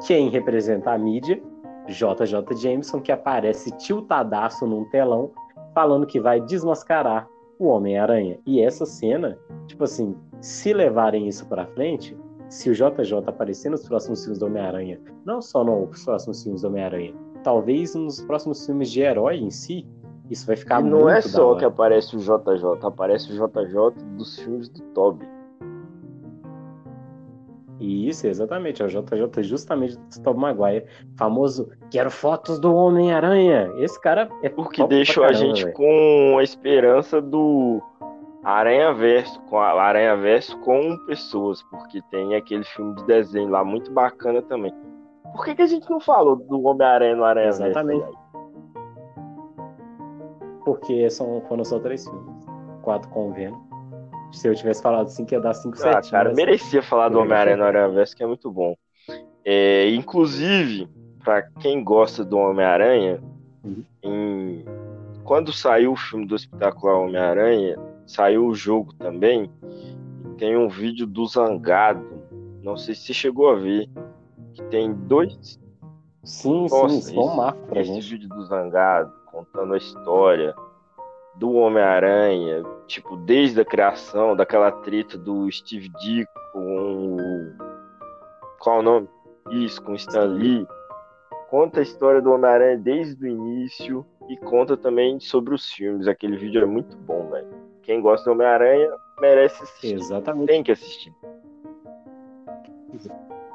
quem representa a mídia JJ Jameson, que aparece tiltadaço num telão, falando que vai desmascarar o Homem-Aranha. E essa cena, tipo assim, se levarem isso pra frente, se o JJ aparecer nos próximos filmes do Homem-Aranha, não só nos próximos filmes do Homem-Aranha, talvez nos próximos filmes de herói em si, isso vai ficar e não é só que aparece o JJ, aparece o JJ dos filmes do Toby. Isso, exatamente. É o JJ justamente do Tobey Maguire. Famoso, quero fotos do Homem-Aranha. Esse cara é O que deixou caramba, a gente véio. com a esperança do Aranha Verso, com a Aranha Verso com pessoas, porque tem aquele filme de desenho lá muito bacana também. Por que, que a gente não falou do Homem-Aranha no Aranha Verso? Exatamente. Porque são, foram só três filmes. Quatro com o Venom. Se eu tivesse falado assim, que ia dar 5 ah, cara, mas... merecia falar do Homem-Aranha no Aranha Verso, que é muito bom. É, inclusive, para quem gosta do Homem-Aranha, uhum. em... quando saiu o filme do espetacular Homem-Aranha, saiu o jogo também. Tem um vídeo do Zangado. Não sei se você chegou a ver. Que tem dois. Sim, Nossa, sim, isso é um marco pra esse gente. vídeo do Zangado, contando a história do Homem-Aranha, tipo, desde a criação, daquela treta do Steve Ditko com o. Qual o nome? Isso, com o Stan Lee. Conta a história do Homem-Aranha desde o início e conta também sobre os filmes. Aquele vídeo é muito bom, velho. Quem gosta do Homem-Aranha merece assistir. Exatamente. Tem que assistir.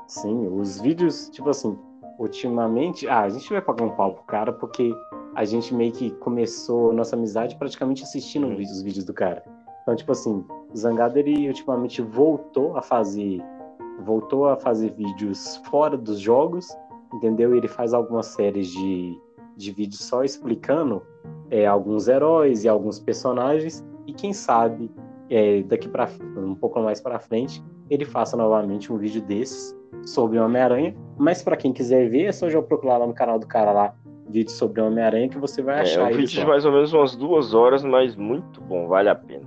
Sim, os vídeos, tipo assim, ultimamente. Ah, a gente vai pagar um pau pro cara porque a gente meio que começou nossa amizade praticamente assistindo uhum. os vídeos do cara. Então, tipo assim, o Zangado ele ultimamente voltou a fazer voltou a fazer vídeos fora dos jogos, entendeu? Ele faz algumas séries de, de vídeos só explicando é, alguns heróis e alguns personagens e quem sabe é, daqui para um pouco mais para frente ele faça novamente um vídeo desses sobre Homem-Aranha. Mas para quem quiser ver, é só já procurar lá no canal do cara lá vídeo sobre Homem-Aranha que você vai achar. É um vídeo de mais ou menos umas duas horas, mas muito bom, vale a pena.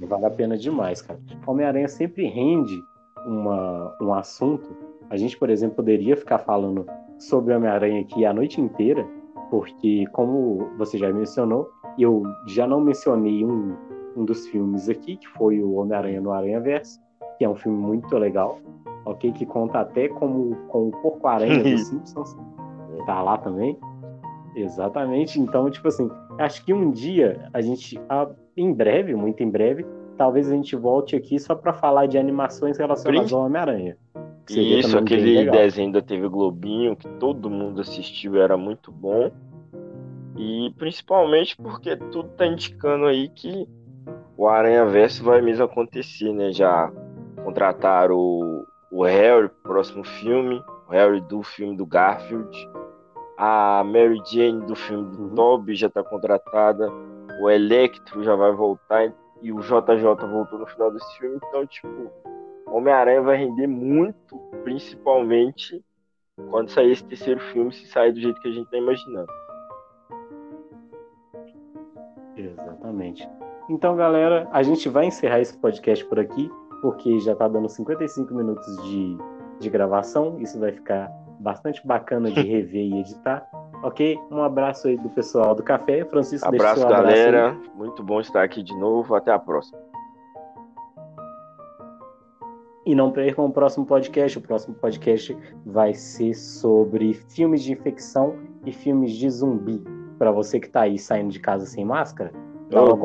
Vale a pena demais, cara. Homem-Aranha sempre rende uma, um assunto. A gente, por exemplo, poderia ficar falando sobre Homem-Aranha aqui a noite inteira, porque, como você já mencionou, eu já não mencionei um, um dos filmes aqui, que foi o Homem-Aranha no Aranha Verso, que é um filme muito legal, ok? Que conta até como com o Porco-Aranha dos *laughs* Simpsons tá lá também. Exatamente. Então, tipo assim, acho que um dia a gente, em breve, muito em breve, talvez a gente volte aqui só para falar de animações relacionadas ao Homem-Aranha. Isso, aquele desenho da TV Globinho que todo mundo assistiu era muito bom. E principalmente porque tudo tá indicando aí que o Aranha Verso vai mesmo acontecer, né? Já contrataram o, o Harry, próximo filme, o Harry do filme do Garfield a Mary Jane do filme do uhum. Toby já está contratada, o Electro já vai voltar e o JJ voltou no final desse filme, então tipo, Homem-Aranha vai render muito, principalmente quando sair esse terceiro filme, se sair do jeito que a gente está imaginando. Exatamente. Então, galera, a gente vai encerrar esse podcast por aqui, porque já está dando 55 minutos de, de gravação. Isso vai ficar bastante bacana de *laughs* rever e editar. Ok? Um abraço aí do pessoal do café. Francisco, abraço, um abraço galera. Aí. Muito bom estar aqui de novo. Até a próxima. E não percam o próximo podcast. O próximo podcast vai ser sobre filmes de infecção e filmes de zumbi. Para você que está aí saindo de casa sem máscara, dá uma